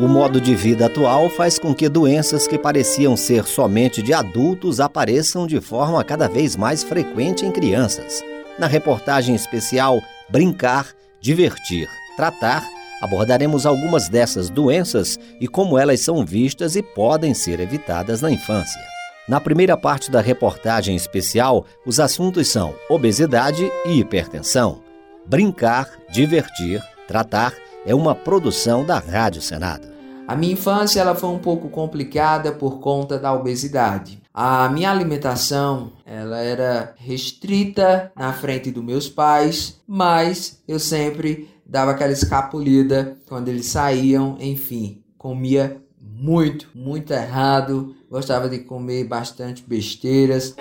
O modo de vida atual faz com que doenças que pareciam ser somente de adultos apareçam de forma cada vez mais frequente em crianças. Na reportagem especial Brincar, Divertir, Tratar, abordaremos algumas dessas doenças e como elas são vistas e podem ser evitadas na infância. Na primeira parte da reportagem especial, os assuntos são obesidade e hipertensão. Brincar, Divertir, Tratar é uma produção da Rádio Senado. A minha infância ela foi um pouco complicada por conta da obesidade. A minha alimentação ela era restrita na frente dos meus pais, mas eu sempre dava aquela escapulida quando eles saíam, enfim, comia muito, muito errado, gostava de comer bastante besteiras.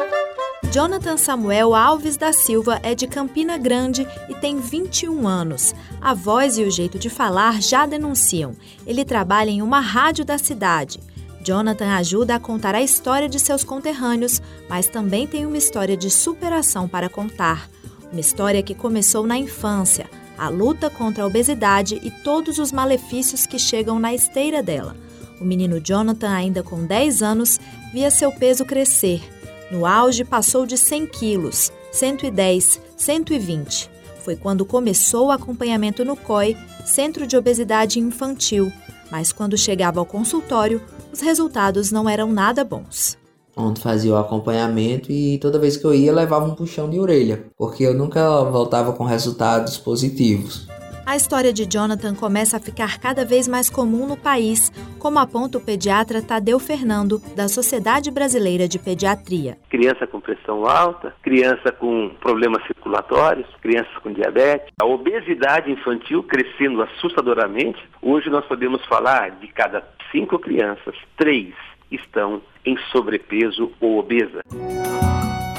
Jonathan Samuel Alves da Silva é de Campina Grande e tem 21 anos. A voz e o jeito de falar já denunciam. Ele trabalha em uma rádio da cidade. Jonathan ajuda a contar a história de seus conterrâneos, mas também tem uma história de superação para contar. Uma história que começou na infância, a luta contra a obesidade e todos os malefícios que chegam na esteira dela. O menino Jonathan, ainda com 10 anos, via seu peso crescer no auge, passou de 100 quilos, 110, 120. Foi quando começou o acompanhamento no COI, Centro de Obesidade Infantil, mas quando chegava ao consultório, os resultados não eram nada bons. Onde fazia o acompanhamento e toda vez que eu ia levava um puxão de orelha, porque eu nunca voltava com resultados positivos. A história de Jonathan começa a ficar cada vez mais comum no país, como aponta o pediatra Tadeu Fernando, da Sociedade Brasileira de Pediatria. Criança com pressão alta, criança com problemas circulatórios, crianças com diabetes. A obesidade infantil crescendo assustadoramente. Hoje nós podemos falar de cada cinco crianças, três estão em sobrepeso ou obesa.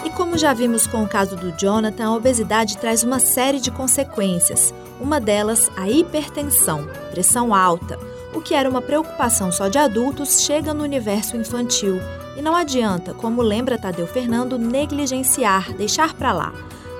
E como já vimos com o caso do Jonathan, a obesidade traz uma série de consequências. Uma delas, a hipertensão, pressão alta. O que era uma preocupação só de adultos chega no universo infantil. E não adianta, como lembra Tadeu Fernando, negligenciar, deixar para lá.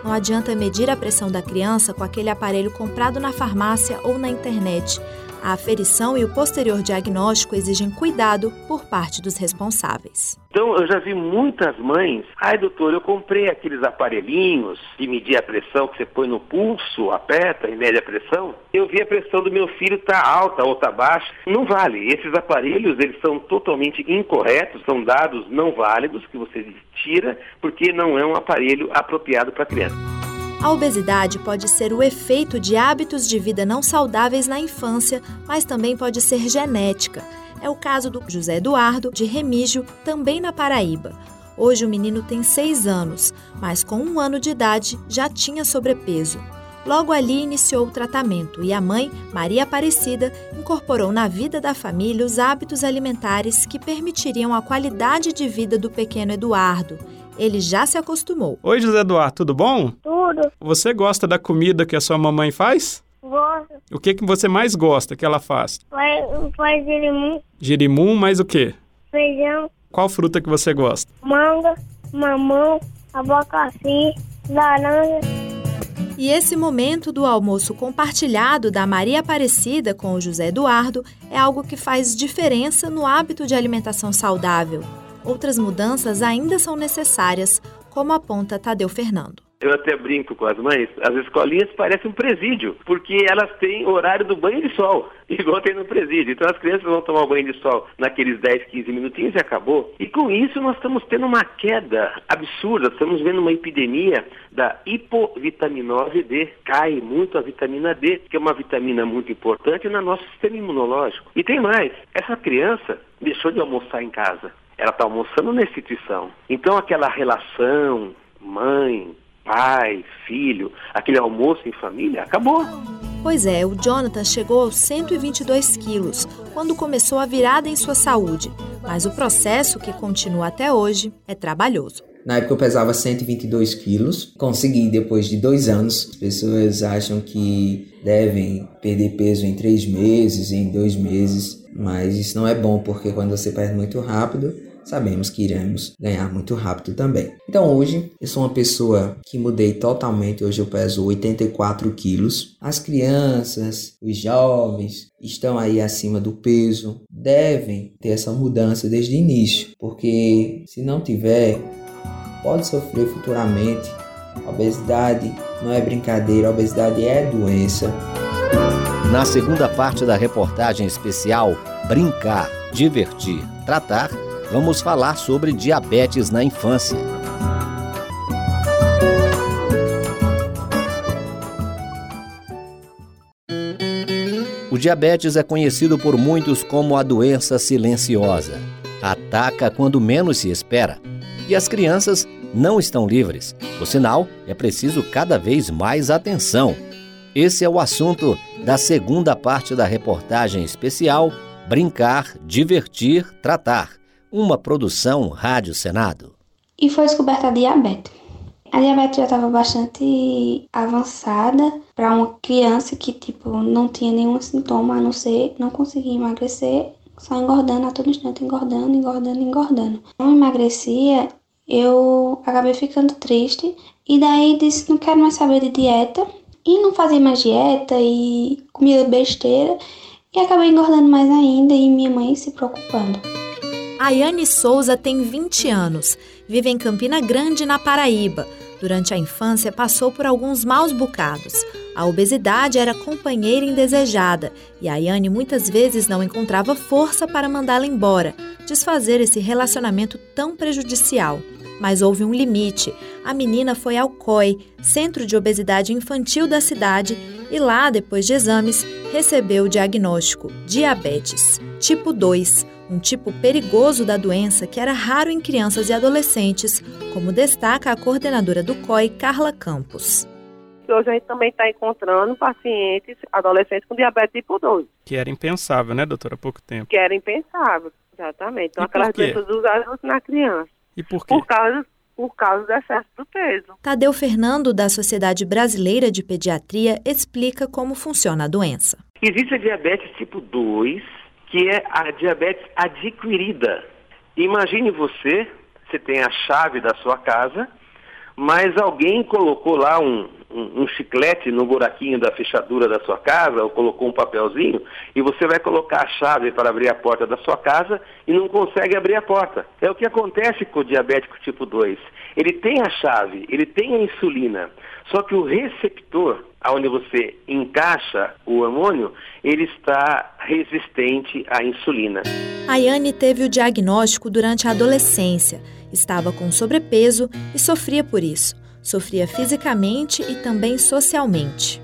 Não adianta medir a pressão da criança com aquele aparelho comprado na farmácia ou na internet. A aferição e o posterior diagnóstico exigem cuidado por parte dos responsáveis. Então, eu já vi muitas mães. Ai, doutor, eu comprei aqueles aparelhinhos de medir a pressão que você põe no pulso, aperta e mede a pressão. Eu vi a pressão do meu filho tá alta ou tá baixa. Não vale. Esses aparelhos, eles são totalmente incorretos, são dados não válidos que você tira porque não é um aparelho apropriado para criança. A obesidade pode ser o efeito de hábitos de vida não saudáveis na infância, mas também pode ser genética. É o caso do José Eduardo, de Remígio, também na Paraíba. Hoje o menino tem seis anos, mas com um ano de idade já tinha sobrepeso. Logo ali iniciou o tratamento e a mãe, Maria Aparecida, incorporou na vida da família os hábitos alimentares que permitiriam a qualidade de vida do pequeno Eduardo ele já se acostumou. Oi, José Eduardo, tudo bom? Tudo. Você gosta da comida que a sua mamãe faz? Gosto. O que, que você mais gosta que ela faz? Faz, faz girimum. Girimum, mais o quê? Feijão. Qual fruta que você gosta? Manga, mamão, abacaxi, laranja. E esse momento do almoço compartilhado da Maria Aparecida com o José Eduardo é algo que faz diferença no hábito de alimentação saudável. Outras mudanças ainda são necessárias, como aponta Tadeu Fernando. Eu até brinco com as mães, as escolinhas parecem um presídio, porque elas têm horário do banho de sol, igual tem no presídio. Então as crianças vão tomar banho de sol naqueles 10, 15 minutinhos e acabou. E com isso nós estamos tendo uma queda absurda, estamos vendo uma epidemia da hipovitaminose D. Cai muito a vitamina D, que é uma vitamina muito importante no nosso sistema imunológico. E tem mais, essa criança deixou de almoçar em casa ela está almoçando na instituição. Então aquela relação mãe, pai, filho, aquele almoço em família, acabou. Pois é, o Jonathan chegou aos 122 quilos quando começou a virada em sua saúde, mas o processo, que continua até hoje, é trabalhoso. Na época eu pesava 122 quilos, consegui depois de dois anos. As pessoas acham que devem perder peso em três meses, em dois meses, mas isso não é bom porque quando você perde muito rápido, sabemos que iremos ganhar muito rápido também. Então hoje eu sou uma pessoa que mudei totalmente, hoje eu peso 84 quilos. As crianças, os jovens estão aí acima do peso, devem ter essa mudança desde o início, porque se não tiver, pode sofrer futuramente. A obesidade não é brincadeira, a obesidade é doença. Na segunda parte da reportagem especial Brincar, Divertir, Tratar, vamos falar sobre diabetes na infância. O diabetes é conhecido por muitos como a doença silenciosa. Ataca quando menos se espera. E as crianças não estão livres. O sinal é preciso cada vez mais atenção. Esse é o assunto da segunda parte da reportagem especial Brincar, Divertir, Tratar, uma produção Rádio Senado. E foi descoberta a diabetes. A diabetes já estava bastante avançada para uma criança que tipo não tinha nenhum sintoma a não ser não conseguia emagrecer, só engordando a todo instante, engordando, engordando, engordando. Não emagrecia, eu acabei ficando triste e daí disse não quero mais saber de dieta e não fazia mais dieta e comia besteira e acabei engordando mais ainda e minha mãe se preocupando. Ayane Souza tem 20 anos, vive em Campina Grande, na Paraíba. Durante a infância, passou por alguns maus bocados. A obesidade era companheira indesejada e Ayane muitas vezes não encontrava força para mandá-la embora, desfazer esse relacionamento tão prejudicial. Mas houve um limite. A menina foi ao COI, Centro de Obesidade Infantil da cidade, e lá, depois de exames, recebeu o diagnóstico diabetes tipo 2, um tipo perigoso da doença que era raro em crianças e adolescentes, como destaca a coordenadora do COI, Carla Campos. Hoje a gente também está encontrando pacientes adolescentes com diabetes tipo 2. Que era impensável, né, doutora, há pouco tempo. Que era impensável, exatamente. Então, E aquelas doenças dos adultos na criança. E por quê? Por causa, por causa do excesso do peso. Tadeu Fernando, da Sociedade Brasileira de Pediatria, explica como funciona a doença. Existe a diabetes tipo 2, que é a diabetes adquirida. Imagine você, você tem a chave da sua casa, mas alguém colocou lá um, um, um chiclete no buraquinho da fechadura da sua casa, ou colocou um papelzinho, e você vai colocar a chave para abrir a porta da sua casa e não consegue abrir a porta. É o que acontece com o diabético tipo 2. Ele tem a chave, ele tem a insulina, só que o receptor, onde você encaixa o hormônio, ele está resistente à insulina. Ayane teve o diagnóstico durante a adolescência. Estava com sobrepeso e sofria por isso. Sofria fisicamente e também socialmente.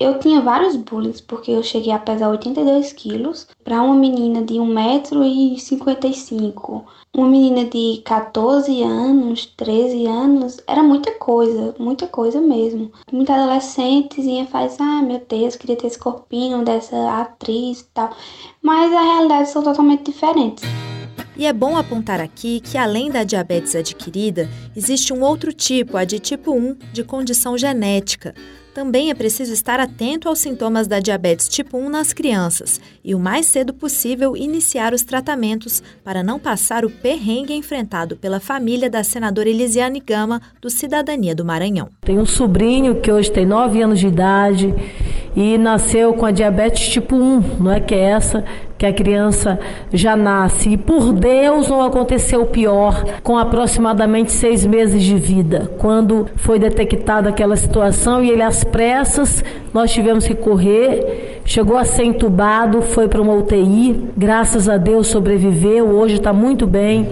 Eu tinha vários bullying porque eu cheguei a pesar 82 quilos para uma menina de 1,55m. Uma menina de 14 anos, 13 anos, era muita coisa, muita coisa mesmo. Muita adolescentezinha faz, ah meu Deus, queria ter esse corpinho dessa atriz e tal. Mas a realidade são totalmente diferentes. E é bom apontar aqui que, além da diabetes adquirida, existe um outro tipo, a de tipo 1, de condição genética. Também é preciso estar atento aos sintomas da diabetes tipo 1 nas crianças e, o mais cedo possível, iniciar os tratamentos para não passar o perrengue enfrentado pela família da senadora Elisiane Gama, do Cidadania do Maranhão. Tenho um sobrinho que hoje tem 9 anos de idade e nasceu com a diabetes tipo 1, não é que é essa que a criança já nasce. E por Deus não aconteceu pior com aproximadamente seis meses de vida, quando foi detectada aquela situação e ele às pressas nós tivemos que correr. Chegou a ser entubado, foi para uma UTI. Graças a Deus sobreviveu. Hoje está muito bem.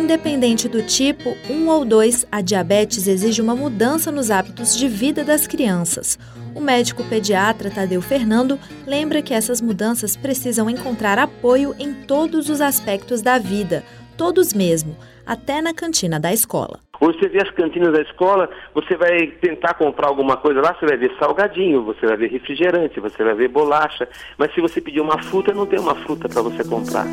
Independente do tipo 1 ou 2, a diabetes exige uma mudança nos hábitos de vida das crianças. O médico pediatra Tadeu Fernando lembra que essas mudanças precisam encontrar apoio em todos os aspectos da vida, todos mesmo, até na cantina da escola. Hoje você vê as cantinas da escola, você vai tentar comprar alguma coisa lá, você vai ver salgadinho, você vai ver refrigerante, você vai ver bolacha, mas se você pedir uma fruta, não tem uma fruta para você comprar.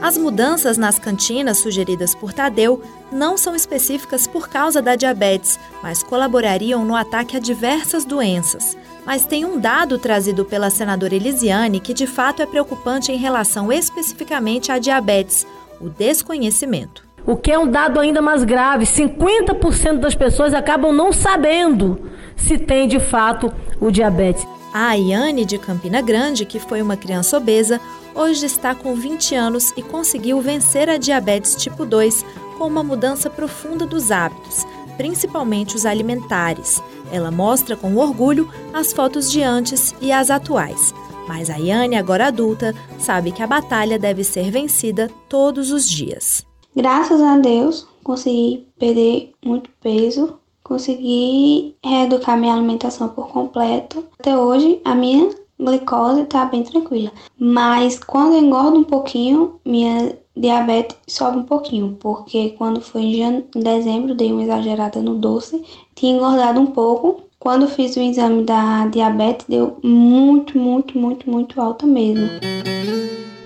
As mudanças nas cantinas sugeridas por Tadeu não são específicas por causa da diabetes, mas colaborariam no ataque a diversas doenças. Mas tem um dado trazido pela senadora Elisiane que de fato é preocupante em relação especificamente à diabetes. o desconhecimento. O que é um dado ainda mais grave: 50% das pessoas acabam não sabendo se tem de fato o diabetes. A Ayane de Campina Grande, que foi uma criança obesa, hoje está com 20 anos e conseguiu vencer a diabetes tipo 2 com uma mudança profunda dos hábitos, principalmente os alimentares. Ela mostra com orgulho as fotos de antes e as atuais. Mas a Ayane, agora adulta, sabe que a batalha deve ser vencida todos os dias. Graças a Deus, consegui perder muito peso, consegui reeducar minha alimentação por completo. Até hoje, a minha glicose está bem tranquila. Mas quando eu engordo um pouquinho, minha diabetes sobe um pouquinho, porque quando foi em, dezembro, dei uma exagerada no doce, tinha engordado um pouco. Quando fiz o exame da diabetes, deu muito, muito, muito, muito alta mesmo.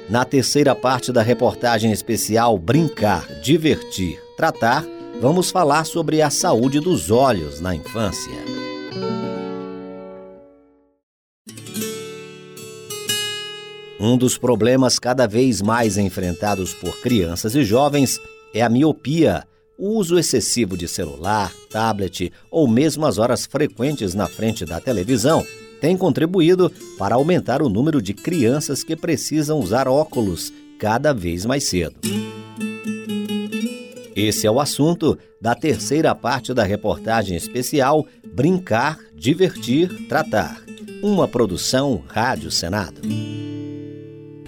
Na terceira parte da reportagem especial Brincar, Divertir, Tratar, vamos falar sobre a saúde dos olhos na infância. Um dos problemas cada vez mais enfrentados por crianças e jovens é a miopia, o uso excessivo de celular, tablet ou mesmo as horas frequentes na frente da televisão tem contribuído para aumentar o número de crianças que precisam usar óculos cada vez mais cedo. Esse é o assunto da terceira parte da reportagem especial Brincar, Divertir, Tratar. Uma produção Rádio Senado.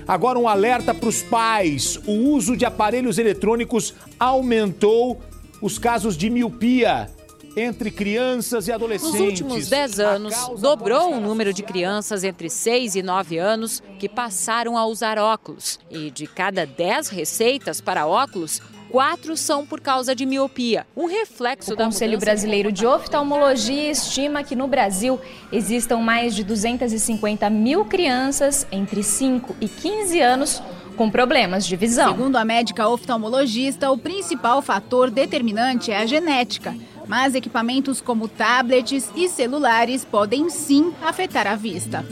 Agora um alerta para os pais: o uso de aparelhos eletrônicos aumentou os casos de miopia entre crianças e adolescentes. Nos últimos 10 anos, dobrou o número de crianças entre 6 e 9 anos que passaram a usar óculos. E de cada 10 receitas para óculos, quatro são por causa de miopia, um reflexo o da Conselho Brasileiro de Oftalmologia estima que no Brasil existam mais de 250 mil crianças entre 5 e 15 anos com problemas de visão. Segundo a médica oftalmologista, o principal fator determinante é a genética. Mas equipamentos como tablets e celulares podem sim afetar a vista.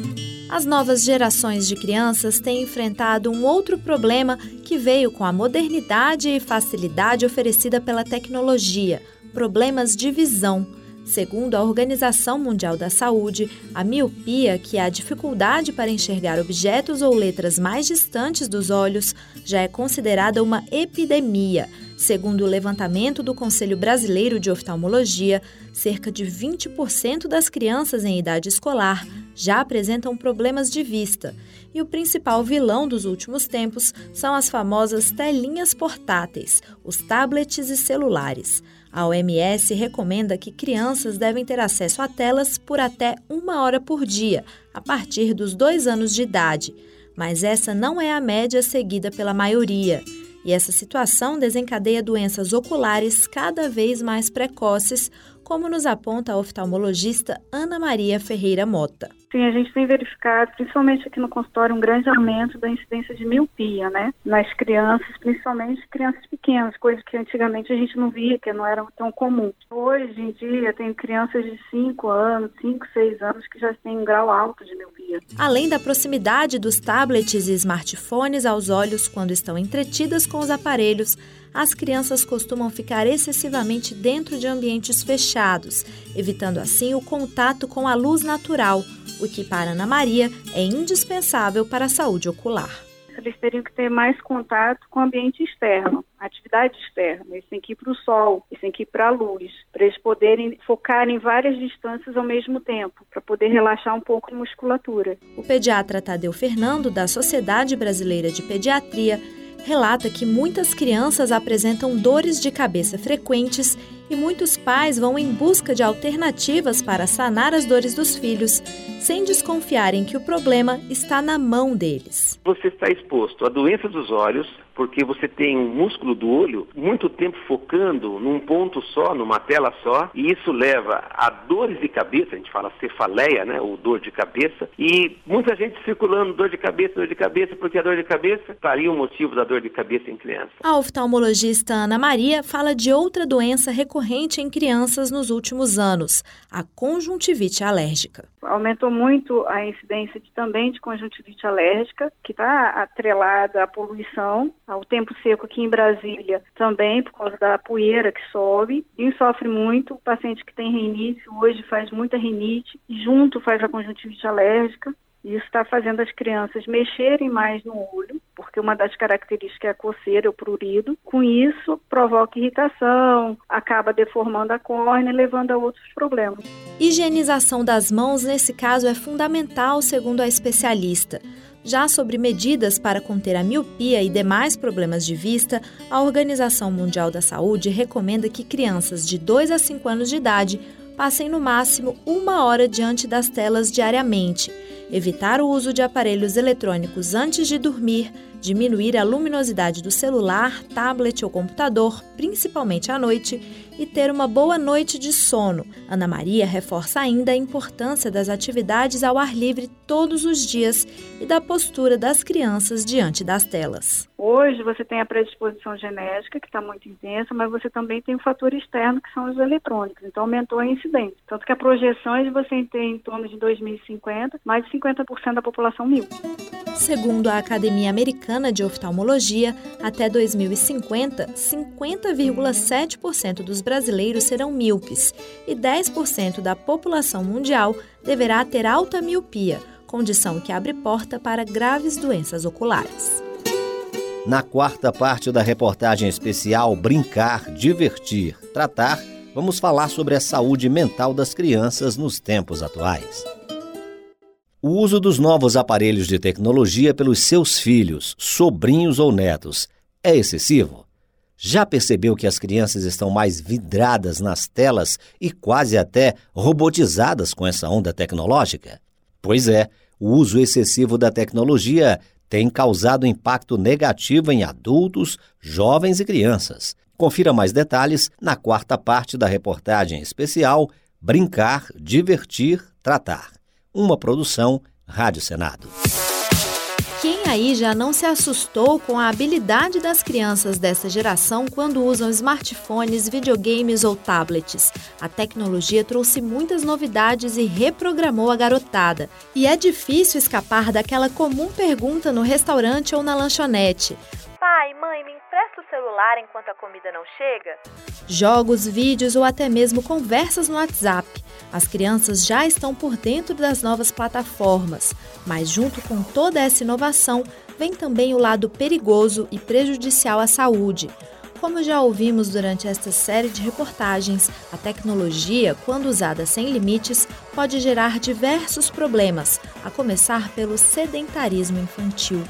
As novas gerações de crianças têm enfrentado um outro problema que veio com a modernidade e facilidade oferecida pela tecnologia: problemas de visão. Segundo a Organização Mundial da Saúde, a miopia, que é a dificuldade para enxergar objetos ou letras mais distantes dos olhos, já é considerada uma epidemia. Segundo o levantamento do Conselho Brasileiro de Oftalmologia, cerca de 20% das crianças em idade escolar já apresentam problemas de vista. E o principal vilão dos últimos tempos são as famosas telinhas portáteis, os tablets e celulares. A OMS recomenda que crianças devem ter acesso a telas por até uma hora por dia, a partir dos dois anos de idade. Mas essa não é a média seguida pela maioria. E essa situação desencadeia doenças oculares cada vez mais precoces, como nos aponta a oftalmologista Ana Maria Ferreira Mota. Sim, a gente tem verificado, principalmente aqui no consultório, um grande aumento da incidência de miopia, né? Nas crianças, principalmente crianças pequenas, coisa que antigamente a gente não via, que não era tão comum. Hoje em dia, tem crianças de 5 anos, 5, 6 anos que já têm um grau alto de miopia. Além da proximidade dos tablets e smartphones aos olhos quando estão entretidas com os aparelhos, as crianças costumam ficar excessivamente dentro de ambientes fechados, evitando assim o contato com a luz natural o que para Ana Maria é indispensável para a saúde ocular. Eles teriam que ter mais contato com o ambiente externo, atividade externa. Eles têm que ir para o sol, eles têm que ir para a luz, para eles poderem focar em várias distâncias ao mesmo tempo, para poder relaxar um pouco a musculatura. O pediatra Tadeu Fernando, da Sociedade Brasileira de Pediatria, relata que muitas crianças apresentam dores de cabeça frequentes e muitos pais vão em busca de alternativas para sanar as dores dos filhos, sem desconfiarem que o problema está na mão deles. Você está exposto a doença dos olhos, porque você tem um músculo do olho muito tempo focando num ponto só, numa tela só, e isso leva a dores de cabeça, a gente fala cefaleia, né, ou dor de cabeça, e muita gente circulando dor de cabeça, dor de cabeça, porque a dor de cabeça estaria o motivo da dor de cabeça em criança. A oftalmologista Ana Maria fala de outra doença recorrente em crianças nos últimos anos, a conjuntivite alérgica. Aumentou muito a incidência de, também de conjuntivite alérgica, que está atrelada à poluição, ao tempo seco aqui em Brasília também, por causa da poeira que sobe. Quem sofre muito, o paciente que tem rinite, hoje faz muita rinite, junto faz a conjuntivite alérgica. Isso está fazendo as crianças mexerem mais no olho, porque uma das características é a coceira, o prurido. Com isso, provoca irritação, acaba deformando a córnea, levando a outros problemas. Higienização das mãos, nesse caso, é fundamental, segundo a especialista. Já sobre medidas para conter a miopia e demais problemas de vista, a Organização Mundial da Saúde recomenda que crianças de 2 a 5 anos de idade passem no máximo uma hora diante das telas diariamente evitar o uso de aparelhos eletrônicos antes de dormir, diminuir a luminosidade do celular, tablet ou computador, principalmente à noite, e ter uma boa noite de sono. Ana Maria reforça ainda a importância das atividades ao ar livre todos os dias e da postura das crianças diante das telas. Hoje você tem a predisposição genética, que está muito intensa, mas você também tem o fator externo, que são os eletrônicos. Então aumentou a incidência. Tanto que a projeção é de você ter em torno de 2050 mais de 50% da população mil. Segundo a Academia Americana de Oftalmologia, até 2050, 50,7% dos brasileiros serão míopes e 10% da população mundial deverá ter alta miopia, condição que abre porta para graves doenças oculares. Na quarta parte da reportagem especial Brincar, Divertir, Tratar, vamos falar sobre a saúde mental das crianças nos tempos atuais. O uso dos novos aparelhos de tecnologia pelos seus filhos, sobrinhos ou netos é excessivo? Já percebeu que as crianças estão mais vidradas nas telas e quase até robotizadas com essa onda tecnológica? Pois é, o uso excessivo da tecnologia tem causado impacto negativo em adultos, jovens e crianças. Confira mais detalhes na quarta parte da reportagem especial Brincar, Divertir, Tratar uma produção Rádio Senado. Quem aí já não se assustou com a habilidade das crianças dessa geração quando usam smartphones, videogames ou tablets? A tecnologia trouxe muitas novidades e reprogramou a garotada. E é difícil escapar daquela comum pergunta no restaurante ou na lanchonete: Pai, mãe, me empresta o celular enquanto a comida não chega? Jogos, vídeos ou até mesmo conversas no WhatsApp. As crianças já estão por dentro das novas plataformas, mas junto com toda essa inovação vem também o lado perigoso e prejudicial à saúde. Como já ouvimos durante esta série de reportagens, a tecnologia, quando usada sem limites, pode gerar diversos problemas, a começar pelo sedentarismo infantil.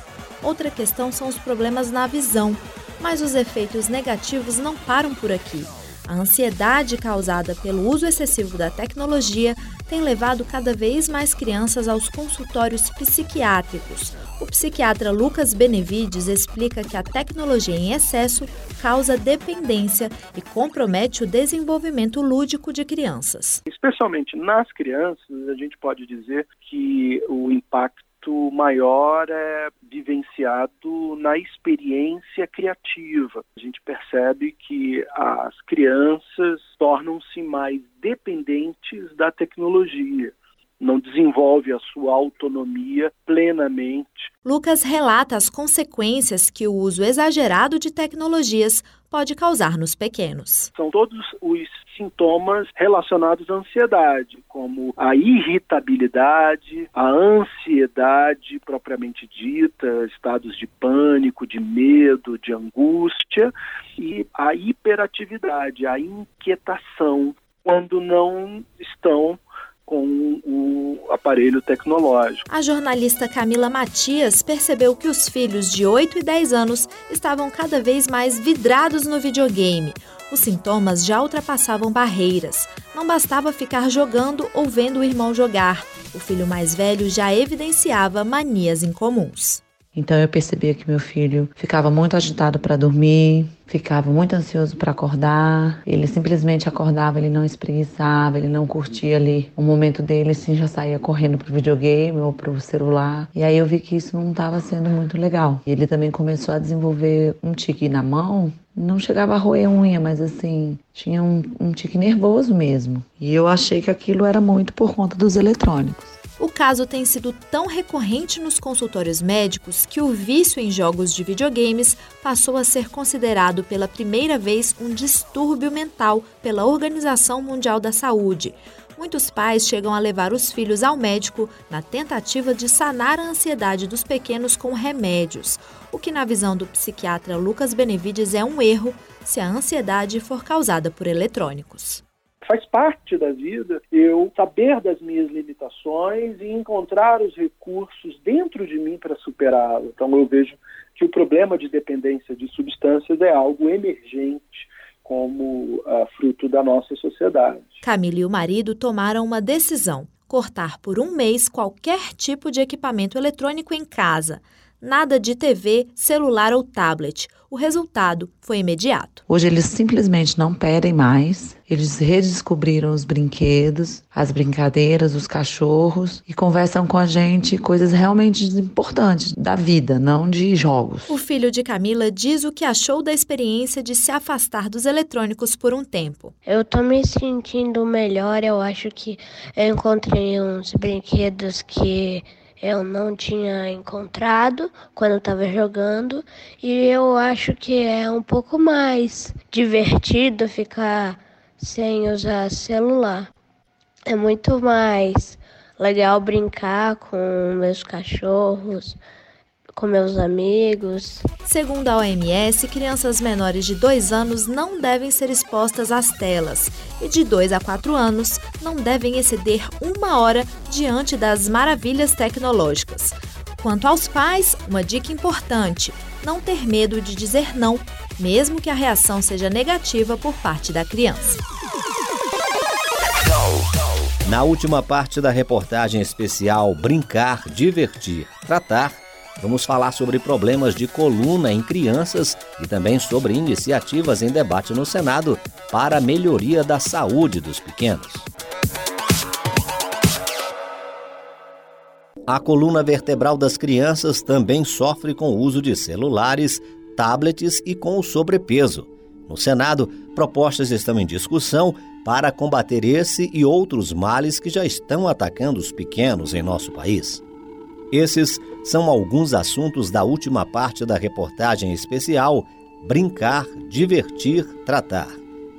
Outra questão são os problemas na visão, mas os efeitos negativos não param por aqui. A ansiedade causada pelo uso excessivo da tecnologia tem levado cada vez mais crianças aos consultórios psiquiátricos. O psiquiatra Lucas Benevides explica que a tecnologia em excesso causa dependência e compromete o desenvolvimento lúdico de crianças. Especialmente nas crianças, a gente pode dizer que o impacto impacto maior é vivenciado na experiência criativa. A gente percebe que as crianças tornam-se mais dependentes da tecnologia não desenvolve a sua autonomia plenamente. Lucas relata as consequências que o uso exagerado de tecnologias pode causar nos pequenos. São todos os sintomas relacionados à ansiedade, como a irritabilidade, a ansiedade propriamente dita, estados de pânico, de medo, de angústia e a hiperatividade, a inquietação quando não estão aparelho tecnológico. A jornalista Camila Matias percebeu que os filhos de 8 e 10 anos estavam cada vez mais vidrados no videogame. Os sintomas já ultrapassavam barreiras. Não bastava ficar jogando ou vendo o irmão jogar. O filho mais velho já evidenciava manias incomuns. Então eu percebia que meu filho ficava muito agitado para dormir, ficava muito ansioso para acordar. Ele simplesmente acordava, ele não espreguiçava, ele não curtia ali o momento dele, sim, já saía correndo pro videogame ou pro celular. E aí eu vi que isso não estava sendo muito legal. Ele também começou a desenvolver um tique na mão. Não chegava a roer unha, mas assim, tinha um, um tique nervoso mesmo. E eu achei que aquilo era muito por conta dos eletrônicos. O caso tem sido tão recorrente nos consultórios médicos que o vício em jogos de videogames passou a ser considerado pela primeira vez um distúrbio mental pela Organização Mundial da Saúde. Muitos pais chegam a levar os filhos ao médico na tentativa de sanar a ansiedade dos pequenos com remédios, o que, na visão do psiquiatra Lucas Benevides, é um erro se a ansiedade for causada por eletrônicos faz parte da vida eu saber das minhas limitações e encontrar os recursos dentro de mim para superá-lo. Então eu vejo que o problema de dependência de substâncias é algo emergente como uh, fruto da nossa sociedade. Camila e o marido tomaram uma decisão: cortar por um mês qualquer tipo de equipamento eletrônico em casa. Nada de TV, celular ou tablet. O resultado foi imediato. Hoje eles simplesmente não pedem mais. Eles redescobriram os brinquedos, as brincadeiras, os cachorros e conversam com a gente coisas realmente importantes da vida, não de jogos. O filho de Camila diz o que achou da experiência de se afastar dos eletrônicos por um tempo. Eu tô me sentindo melhor. Eu acho que eu encontrei uns brinquedos que eu não tinha encontrado quando estava jogando e eu acho que é um pouco mais divertido ficar sem usar celular. É muito mais legal brincar com meus cachorros, com meus amigos. Segundo a OMS, crianças menores de 2 anos não devem ser expostas às telas e de 2 a 4 anos não devem exceder uma hora diante das maravilhas tecnológicas. Quanto aos pais, uma dica importante: não ter medo de dizer não, mesmo que a reação seja negativa por parte da criança. Na última parte da reportagem especial Brincar, Divertir, Tratar, Vamos falar sobre problemas de coluna em crianças e também sobre iniciativas em debate no Senado para a melhoria da saúde dos pequenos. A coluna vertebral das crianças também sofre com o uso de celulares, tablets e com o sobrepeso. No Senado, propostas estão em discussão para combater esse e outros males que já estão atacando os pequenos em nosso país. Esses são alguns assuntos da última parte da reportagem especial Brincar, Divertir, Tratar.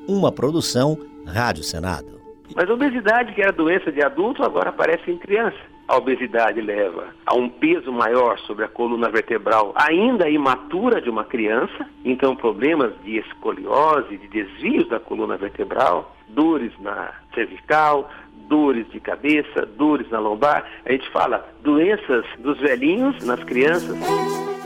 Uma produção Rádio Senado. Mas a obesidade, que era doença de adulto, agora aparece em criança. A obesidade leva a um peso maior sobre a coluna vertebral ainda imatura de uma criança, então problemas de escoliose, de desvios da coluna vertebral, dores na cervical, dores de cabeça, dores na lombar. A gente fala doenças dos velhinhos nas crianças.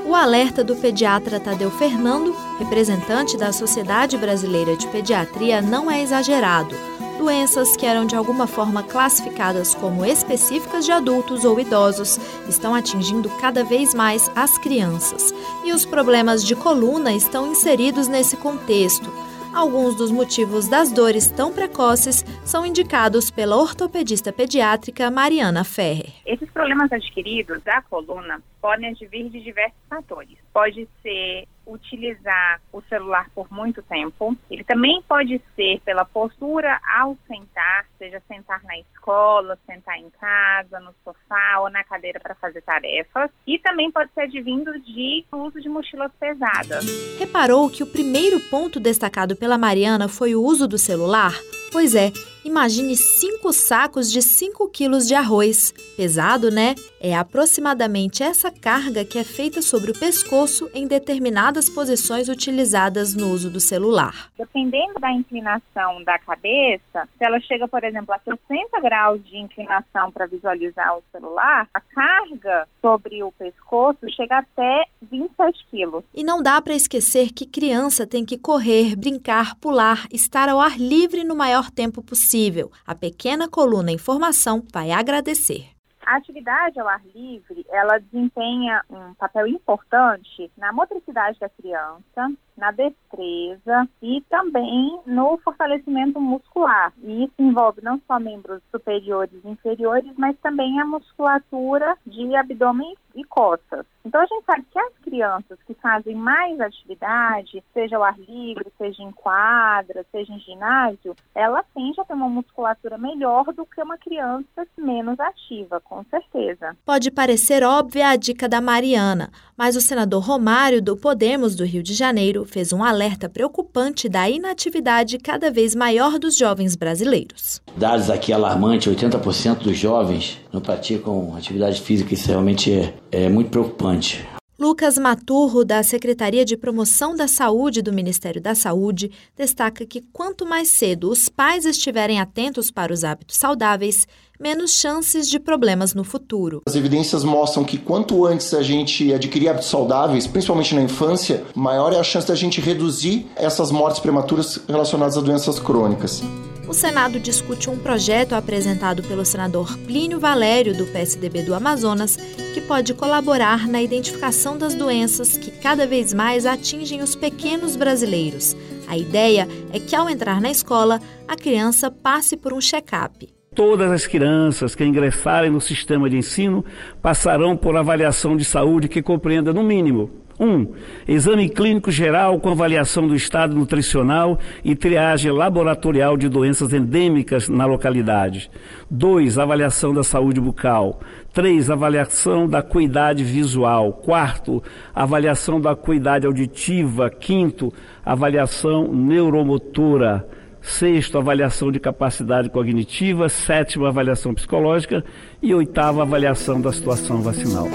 O alerta do pediatra Tadeu Fernando, representante da Sociedade Brasileira de Pediatria, não é exagerado. Doenças que eram de alguma forma classificadas como específicas de adultos ou idosos estão atingindo cada vez mais as crianças. E os problemas de coluna estão inseridos nesse contexto. Alguns dos motivos das dores tão precoces são indicados pela ortopedista pediátrica Mariana Ferrer. Esses problemas adquiridos da coluna podem advir de diversos fatores. Pode ser utilizar o celular por muito tempo. Ele também pode ser pela postura ao sentar, seja sentar na escola, sentar em casa, no sofá ou na cadeira para fazer tarefas. E também pode ser advindo de uso de mochilas pesadas. Reparou que o primeiro ponto destacado pela Mariana foi o uso do celular? Pois é, imagine cinco sacos de 5 quilos de arroz. Pesado, né? É aproximadamente essa carga que é feita sobre o pescoço em determinadas posições utilizadas no uso do celular. Dependendo da inclinação da cabeça, se ela chega, por exemplo, a 60 graus de inclinação para visualizar o celular, a carga sobre o pescoço chega até 27 quilos. E não dá para esquecer que criança tem que correr, brincar, pular, estar ao ar livre no maior tempo possível. A pequena coluna em formação vai agradecer. A atividade ao ar livre, ela desempenha um papel importante na motricidade da criança, na destreza e também no fortalecimento muscular. E isso envolve não só membros superiores e inferiores, mas também a musculatura de abdômen e costas. Então a gente sabe que as crianças que fazem mais atividade, seja ao ar livre, seja em quadra, seja em ginásio, ela tende a ter uma musculatura melhor do que uma criança menos ativa, com certeza. Pode parecer óbvia a dica da Mariana, mas o senador Romário do Podemos do Rio de Janeiro fez um alerta preocupante da inatividade cada vez maior dos jovens brasileiros. Dados aqui alarmantes, 80% dos jovens não praticam atividade física, isso realmente é, é muito preocupante. Lucas Maturro, da Secretaria de Promoção da Saúde do Ministério da Saúde, destaca que quanto mais cedo os pais estiverem atentos para os hábitos saudáveis, menos chances de problemas no futuro. As evidências mostram que quanto antes a gente adquirir hábitos saudáveis, principalmente na infância, maior é a chance da gente reduzir essas mortes prematuras relacionadas a doenças crônicas. O Senado discute um projeto apresentado pelo senador Plínio Valério, do PSDB do Amazonas, que pode colaborar na identificação das doenças que cada vez mais atingem os pequenos brasileiros. A ideia é que, ao entrar na escola, a criança passe por um check-up. Todas as crianças que ingressarem no sistema de ensino passarão por avaliação de saúde que compreenda, no mínimo, 1. Um, exame clínico geral com avaliação do estado nutricional e triagem laboratorial de doenças endêmicas na localidade. 2. Avaliação da saúde bucal. 3. Avaliação da acuidade visual. 4. Avaliação da acuidade auditiva. 5. Avaliação neuromotora. Sexto, avaliação de capacidade cognitiva. Sétimo, avaliação psicológica. E oitavo, avaliação da situação vacinal.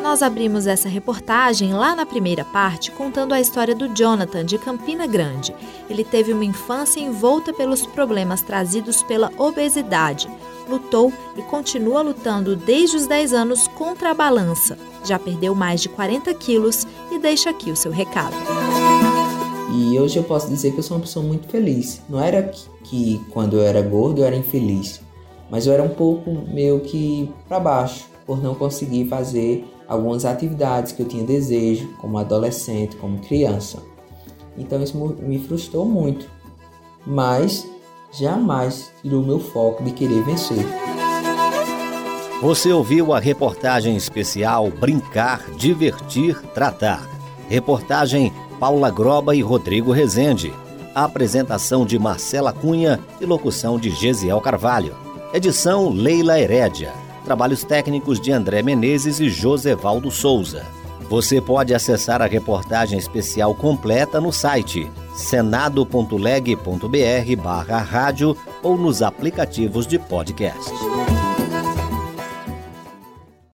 Nós abrimos essa reportagem lá na primeira parte contando a história do Jonathan de Campina Grande. Ele teve uma infância envolta pelos problemas trazidos pela obesidade. Lutou e continua lutando desde os 10 anos contra a balança. Já perdeu mais de 40 quilos e deixa aqui o seu recado. E hoje eu posso dizer que eu sou uma pessoa muito feliz. Não era que, que quando eu era gordo eu era infeliz, mas eu era um pouco meio que para baixo por não conseguir fazer algumas atividades que eu tinha desejo, como adolescente, como criança. Então isso me frustrou muito, mas jamais tirou meu foco de querer vencer. Você ouviu a reportagem especial Brincar, Divertir, Tratar. Reportagem Paula Groba e Rodrigo Rezende. Apresentação de Marcela Cunha e locução de Gesiel Carvalho. Edição Leila Herédia. Trabalhos técnicos de André Menezes e Josevaldo Souza. Você pode acessar a reportagem especial completa no site senado.leg.br barra rádio ou nos aplicativos de podcast.